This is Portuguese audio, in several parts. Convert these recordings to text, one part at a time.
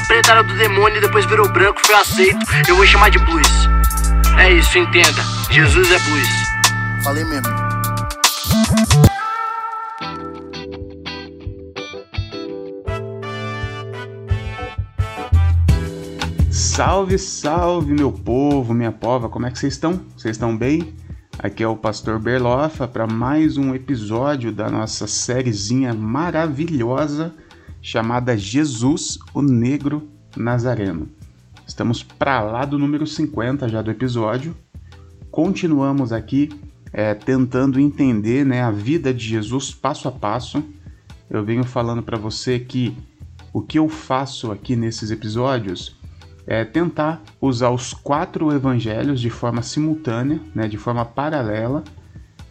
era preta, era do demônio e depois virou branco, foi aceito. Eu vou chamar de blues. É isso, entenda. Jesus é blues. Falei mesmo. Salve, salve, meu povo, minha pova, como é que vocês estão? Vocês estão bem? Aqui é o Pastor Berlofa para mais um episódio da nossa sériezinha maravilhosa chamada Jesus, o Negro Nazareno. Estamos para lá do número 50 já do episódio. Continuamos aqui é, tentando entender né, a vida de Jesus passo a passo. Eu venho falando para você que o que eu faço aqui nesses episódios é tentar usar os quatro evangelhos de forma simultânea, né, de forma paralela,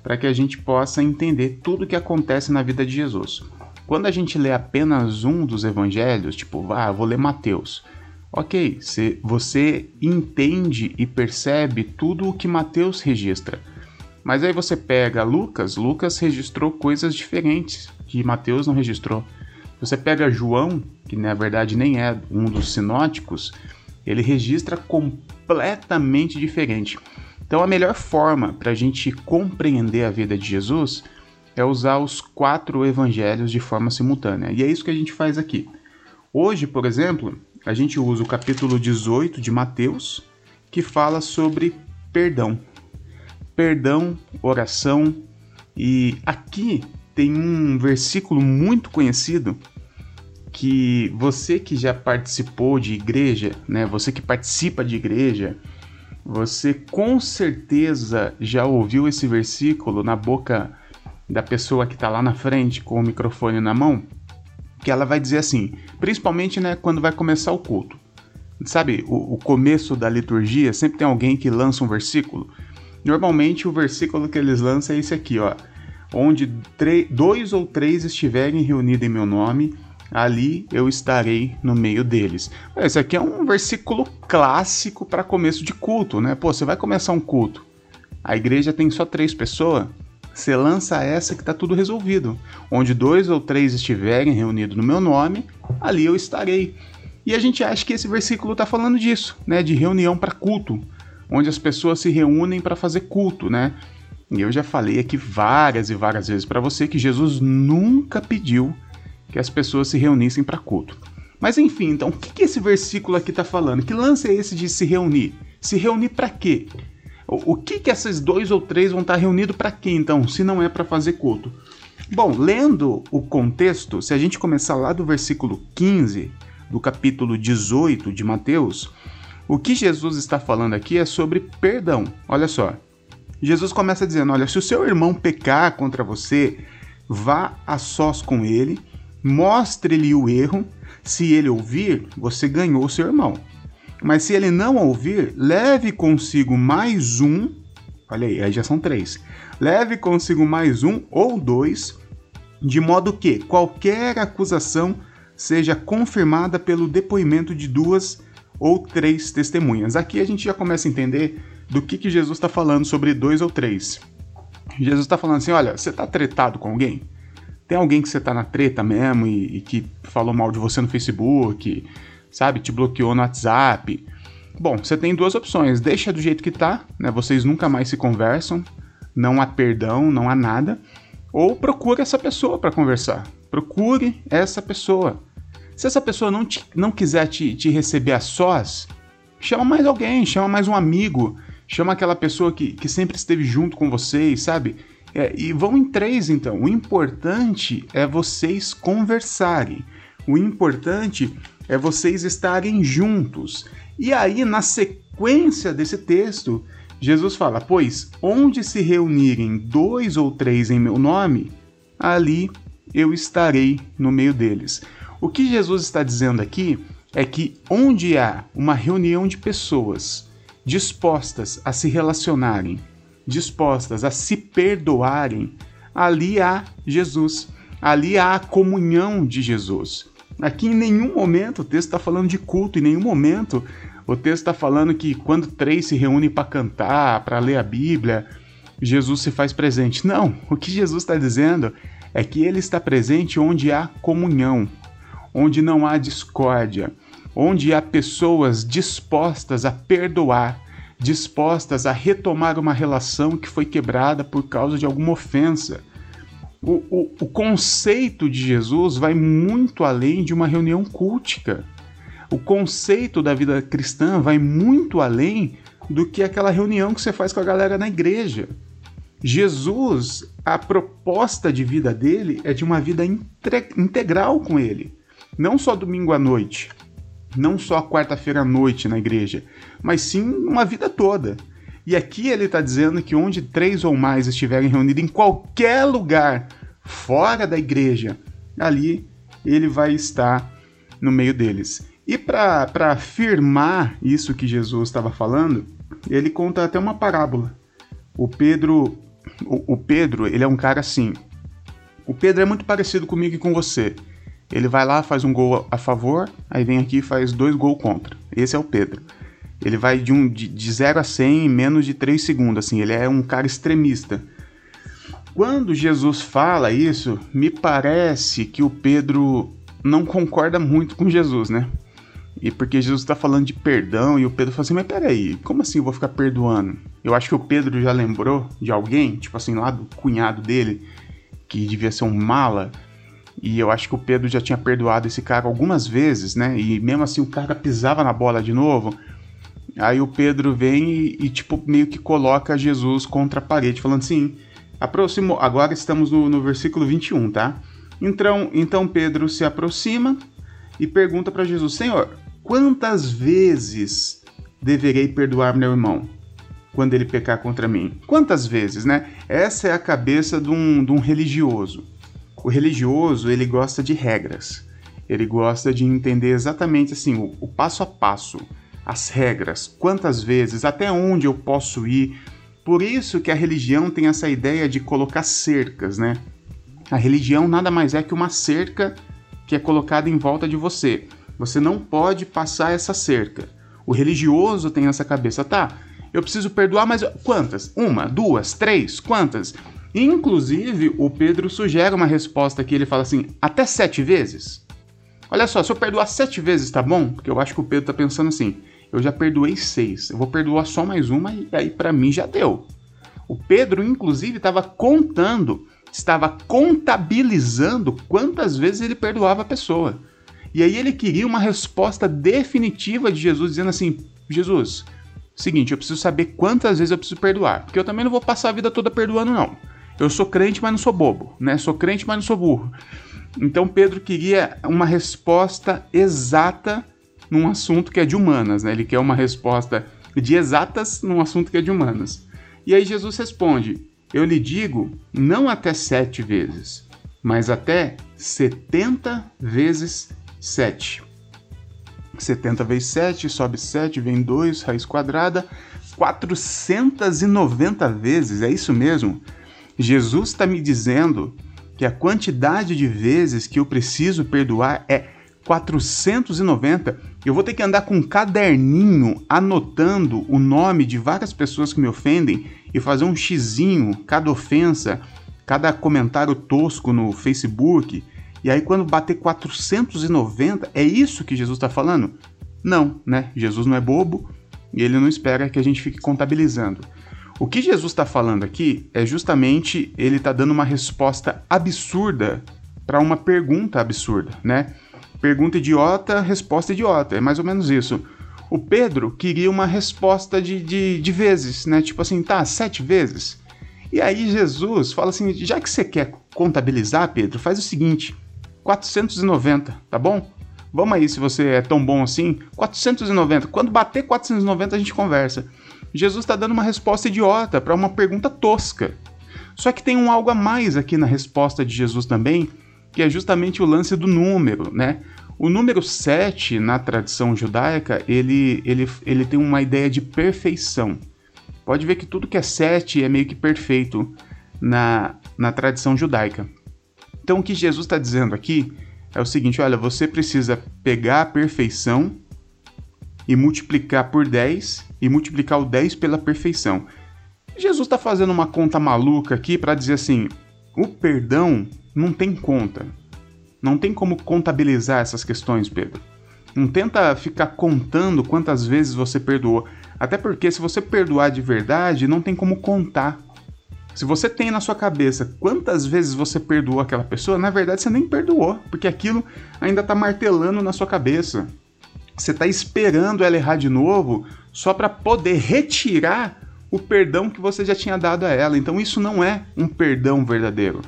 para que a gente possa entender tudo o que acontece na vida de Jesus. Quando a gente lê apenas um dos evangelhos, tipo, ah, vou ler Mateus. Ok, você entende e percebe tudo o que Mateus registra. Mas aí você pega Lucas, Lucas registrou coisas diferentes que Mateus não registrou. Você pega João, que na verdade nem é um dos sinóticos, ele registra completamente diferente. Então, a melhor forma para a gente compreender a vida de Jesus é usar os quatro evangelhos de forma simultânea. E é isso que a gente faz aqui. Hoje, por exemplo, a gente usa o capítulo 18 de Mateus, que fala sobre perdão. Perdão, oração. E aqui tem um versículo muito conhecido que você que já participou de igreja, né, você que participa de igreja, você com certeza já ouviu esse versículo na boca da pessoa que está lá na frente com o microfone na mão, que ela vai dizer assim, principalmente né, quando vai começar o culto. Sabe, o, o começo da liturgia sempre tem alguém que lança um versículo. Normalmente o versículo que eles lançam é esse aqui, ó. Onde dois ou três estiverem reunidos em meu nome, ali eu estarei no meio deles. Esse aqui é um versículo clássico para começo de culto, né? Pô, você vai começar um culto, a igreja tem só três pessoas, você lança essa que está tudo resolvido. Onde dois ou três estiverem reunidos no meu nome, ali eu estarei. E a gente acha que esse versículo está falando disso, né? De reunião para culto, onde as pessoas se reúnem para fazer culto, né? E eu já falei aqui várias e várias vezes para você que Jesus nunca pediu que as pessoas se reunissem para culto. Mas enfim, então, o que, que esse versículo aqui está falando? Que lance é esse de se reunir? Se reunir para quê? O, o, que, que esses dois ou três vão estar reunidos para quê, então, se não é para fazer culto? Bom, lendo o contexto, se a gente começar lá do versículo 15 do capítulo 18 de Mateus, o que Jesus está falando aqui é sobre perdão. Olha só. Jesus começa dizendo: Olha, se o seu irmão pecar contra você, vá a sós com ele Mostre-lhe o erro. Se ele ouvir, você ganhou seu irmão. Mas se ele não ouvir, leve consigo mais um. Olha aí, aí já são três. Leve consigo mais um ou dois, de modo que qualquer acusação seja confirmada pelo depoimento de duas ou três testemunhas. Aqui a gente já começa a entender do que, que Jesus está falando sobre dois ou três. Jesus está falando assim: olha, você está tretado com alguém? tem alguém que você tá na treta mesmo e, e, que falou mal de você no Facebook, sabe? Te bloqueou no WhatsApp. Bom, você tem duas opções. Deixa do jeito que tá, né? Vocês nunca mais se conversam, não há perdão, não há nada. Ou procure essa pessoa para conversar. Procure essa pessoa. Se essa pessoa não, te, não quiser te, te receber a sós, chama mais alguém, chama mais um amigo, chama aquela pessoa que, que sempre esteve junto com vocês, sabe? É, e vão em três então. O importante é vocês conversarem. O importante é vocês estarem juntos. E aí, na sequência desse texto, Jesus fala: Pois onde se reunirem dois ou três em meu nome, ali eu estarei no meio deles. O que Jesus está dizendo aqui é que onde há uma reunião de pessoas dispostas a se relacionarem, dispostas a se perdoarem, ali há Jesus, ali há a comunhão de Jesus. Aqui em nenhum momento o texto está falando de culto, em nenhum momento o texto está falando que quando três se reúnem para cantar, para ler a Bíblia, Jesus se faz presente. Não, o que Jesus está dizendo é que ele está presente onde há comunhão, onde não há discórdia, onde há pessoas dispostas a perdoar, dispostas a retomar uma relação que foi quebrada por causa de alguma ofensa. O, o, o conceito de Jesus vai muito além de uma reunião cultica. O conceito da vida cristã vai muito além do que aquela reunião que você faz com a galera na igreja. Jesus, a proposta de vida dele é de uma vida integral com ele. Não só domingo à noite, não só quarta-feira à noite na igreja, mas sim uma vida toda. E aqui ele está dizendo que onde três ou mais estiverem reunidos em qualquer lugar fora da igreja, ali ele vai estar no meio deles. E para afirmar isso que Jesus estava falando, ele conta até uma parábola. O Pedro o, o Pedro, ele é um cara assim. O Pedro é muito parecido comigo e com você. Ele vai lá, faz um gol a favor, aí vem aqui e faz dois gols contra. Esse é o Pedro. Ele vai de, um, de, de 0 a 100 em menos de 3 segundos, assim, ele é um cara extremista. Quando Jesus fala isso, me parece que o Pedro não concorda muito com Jesus, né? E porque Jesus está falando de perdão e o Pedro fala assim: Mas peraí, como assim eu vou ficar perdoando? Eu acho que o Pedro já lembrou de alguém, tipo assim, lá do cunhado dele, que devia ser um mala. E eu acho que o Pedro já tinha perdoado esse cara algumas vezes, né? E mesmo assim o cara pisava na bola de novo. Aí o Pedro vem e, e tipo, meio que coloca Jesus contra a parede, falando assim: aproximou. Agora estamos no, no versículo 21, tá? Então, então Pedro se aproxima e pergunta para Jesus: Senhor, Quantas vezes deverei perdoar meu irmão quando ele pecar contra mim? Quantas vezes, né? Essa é a cabeça de um, de um religioso. O religioso, ele gosta de regras. Ele gosta de entender exatamente assim, o, o passo a passo, as regras, quantas vezes, até onde eu posso ir. Por isso que a religião tem essa ideia de colocar cercas, né? A religião nada mais é que uma cerca que é colocada em volta de você. Você não pode passar essa cerca. O religioso tem essa cabeça, tá? Eu preciso perdoar, mas quantas? Uma, duas, três, quantas? Inclusive, o Pedro sugere uma resposta que ele fala assim: até sete vezes? Olha só, se eu perdoar sete vezes, tá bom? Porque eu acho que o Pedro tá pensando assim: eu já perdoei seis, eu vou perdoar só mais uma e aí para mim já deu. O Pedro, inclusive, estava contando, estava contabilizando quantas vezes ele perdoava a pessoa. E aí ele queria uma resposta definitiva de Jesus, dizendo assim: Jesus, seguinte, eu preciso saber quantas vezes eu preciso perdoar, porque eu também não vou passar a vida toda perdoando, não. Eu sou crente, mas não sou bobo, né? Sou crente, mas não sou burro. Então Pedro queria uma resposta exata num assunto que é de humanas, né? Ele quer uma resposta de exatas num assunto que é de humanas. E aí Jesus responde: Eu lhe digo, não até sete vezes, mas até setenta vezes 7. 70 vezes 7, sobe 7, vem 2, raiz quadrada, 490 vezes, é isso mesmo? Jesus está me dizendo que a quantidade de vezes que eu preciso perdoar é 490. Eu vou ter que andar com um caderninho anotando o nome de várias pessoas que me ofendem e fazer um xizinho cada ofensa, cada comentário tosco no Facebook e aí, quando bater 490, é isso que Jesus está falando? Não, né? Jesus não é bobo e ele não espera que a gente fique contabilizando. O que Jesus está falando aqui é justamente ele está dando uma resposta absurda para uma pergunta absurda, né? Pergunta idiota, resposta idiota. É mais ou menos isso. O Pedro queria uma resposta de, de, de vezes, né? Tipo assim, tá, sete vezes. E aí Jesus fala assim: já que você quer contabilizar, Pedro, faz o seguinte 490, tá bom? Vamos aí, se você é tão bom assim, 490. Quando bater 490, a gente conversa. Jesus está dando uma resposta idiota para uma pergunta tosca. Só que tem um algo a mais aqui na resposta de Jesus também, que é justamente o lance do número, né? O número 7, na tradição judaica, ele, ele, ele tem uma ideia de perfeição. Pode ver que tudo que é 7 é meio que perfeito na, na tradição judaica. Então o que Jesus está dizendo aqui é o seguinte: olha, você precisa pegar a perfeição e multiplicar por 10 e multiplicar o 10 pela perfeição. Jesus está fazendo uma conta maluca aqui para dizer assim: o perdão não tem conta. Não tem como contabilizar essas questões, Pedro. Não tenta ficar contando quantas vezes você perdoou. Até porque se você perdoar de verdade, não tem como contar. Se você tem na sua cabeça quantas vezes você perdoou aquela pessoa, na verdade você nem perdoou, porque aquilo ainda está martelando na sua cabeça. Você está esperando ela errar de novo só para poder retirar o perdão que você já tinha dado a ela. Então isso não é um perdão verdadeiro.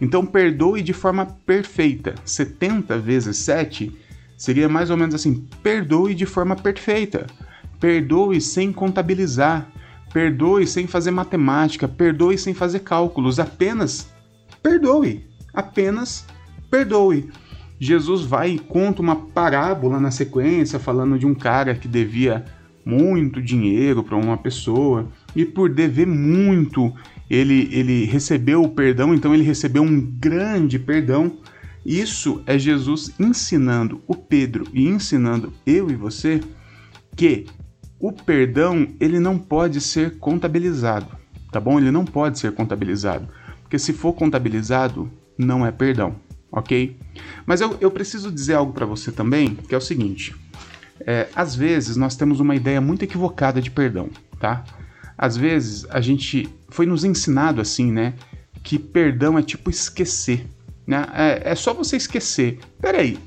Então perdoe de forma perfeita. 70 vezes 7 seria mais ou menos assim: perdoe de forma perfeita. Perdoe sem contabilizar. Perdoe sem fazer matemática. Perdoe sem fazer cálculos. Apenas perdoe. Apenas perdoe. Jesus vai e conta uma parábola na sequência falando de um cara que devia muito dinheiro para uma pessoa e por dever muito ele, ele recebeu o perdão, então ele recebeu um grande perdão. Isso é Jesus ensinando o Pedro e ensinando eu e você que o perdão ele não pode ser contabilizado, tá bom? Ele não pode ser contabilizado, porque se for contabilizado não é perdão, ok? Mas eu, eu preciso dizer algo para você também, que é o seguinte: é, às vezes nós temos uma ideia muito equivocada de perdão, tá? Às vezes a gente foi nos ensinado assim, né? Que perdão é tipo esquecer, né? É, é só você esquecer. Peraí,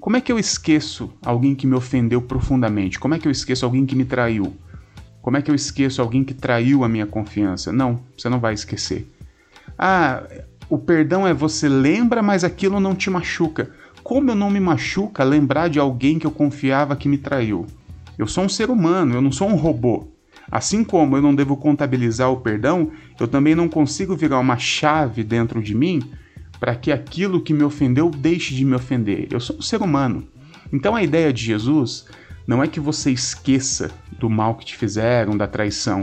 como é que eu esqueço alguém que me ofendeu profundamente? Como é que eu esqueço alguém que me traiu? Como é que eu esqueço alguém que traiu a minha confiança? Não, você não vai esquecer. Ah, o perdão é você lembra, mas aquilo não te machuca. Como eu não me machuca lembrar de alguém que eu confiava que me traiu? Eu sou um ser humano, eu não sou um robô. Assim como eu não devo contabilizar o perdão, eu também não consigo virar uma chave dentro de mim para que aquilo que me ofendeu deixe de me ofender. Eu sou um ser humano. Então a ideia de Jesus não é que você esqueça do mal que te fizeram, da traição,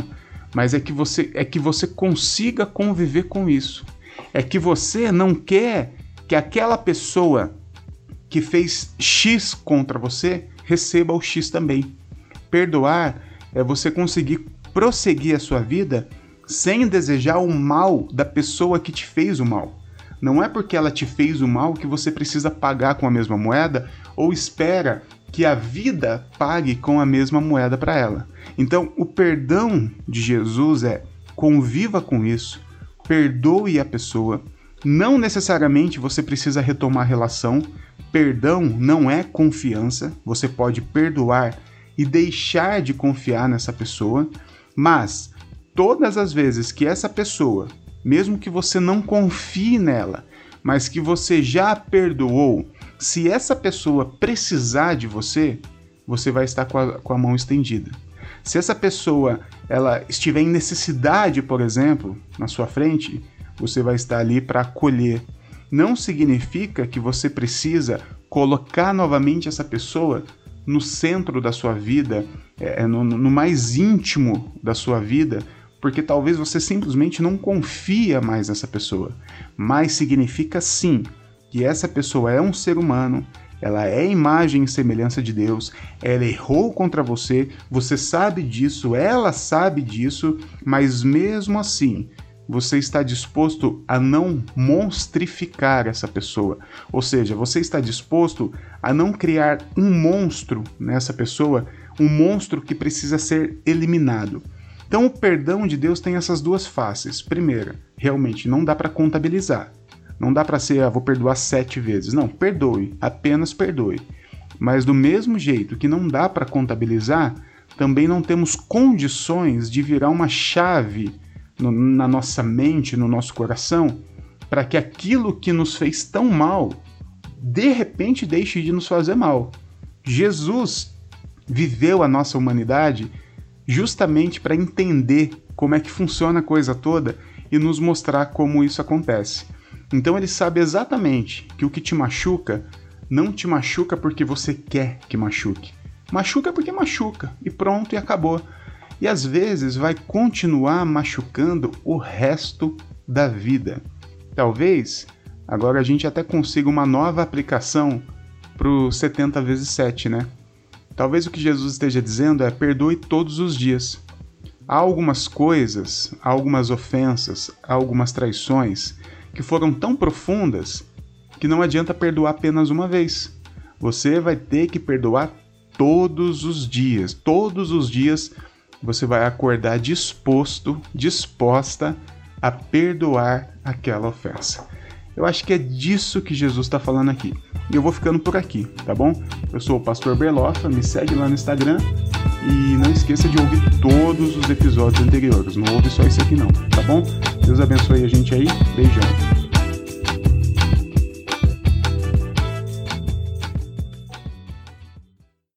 mas é que você é que você consiga conviver com isso. É que você não quer que aquela pessoa que fez X contra você receba o X também. Perdoar é você conseguir prosseguir a sua vida sem desejar o mal da pessoa que te fez o mal. Não é porque ela te fez o mal que você precisa pagar com a mesma moeda ou espera que a vida pague com a mesma moeda para ela. Então, o perdão de Jesus é conviva com isso, perdoe a pessoa. Não necessariamente você precisa retomar a relação, Perdão não é confiança, você pode perdoar e deixar de confiar nessa pessoa, mas todas as vezes que essa pessoa, mesmo que você não confie nela, mas que você já perdoou, se essa pessoa precisar de você, você vai estar com a, com a mão estendida. Se essa pessoa ela estiver em necessidade, por exemplo, na sua frente, você vai estar ali para acolher não significa que você precisa colocar novamente essa pessoa no centro da sua vida, é, no, no mais íntimo da sua vida, porque talvez você simplesmente não confia mais nessa pessoa. Mas significa sim que essa pessoa é um ser humano, ela é imagem e semelhança de Deus, ela errou contra você, você sabe disso, ela sabe disso, mas mesmo assim você está disposto a não monstrificar essa pessoa. Ou seja, você está disposto a não criar um monstro nessa pessoa, um monstro que precisa ser eliminado. Então, o perdão de Deus tem essas duas faces. Primeira, realmente não dá para contabilizar. Não dá para ser, ah, vou perdoar sete vezes. Não, perdoe, apenas perdoe. Mas do mesmo jeito que não dá para contabilizar, também não temos condições de virar uma chave no, na nossa mente, no nosso coração, para que aquilo que nos fez tão mal, de repente deixe de nos fazer mal. Jesus viveu a nossa humanidade justamente para entender como é que funciona a coisa toda e nos mostrar como isso acontece. Então ele sabe exatamente que o que te machuca não te machuca porque você quer que machuque. Machuca porque machuca e pronto e acabou e às vezes vai continuar machucando o resto da vida. Talvez agora a gente até consiga uma nova aplicação para o 70 vezes 7, né? Talvez o que Jesus esteja dizendo é perdoe todos os dias. Há algumas coisas, há algumas ofensas, há algumas traições que foram tão profundas que não adianta perdoar apenas uma vez. Você vai ter que perdoar todos os dias. Todos os dias você vai acordar disposto, disposta a perdoar aquela ofensa. Eu acho que é disso que Jesus está falando aqui. E eu vou ficando por aqui, tá bom? Eu sou o Pastor Berlofa, me segue lá no Instagram e não esqueça de ouvir todos os episódios anteriores. Não ouve só esse aqui não, tá bom? Deus abençoe a gente aí. Beijão.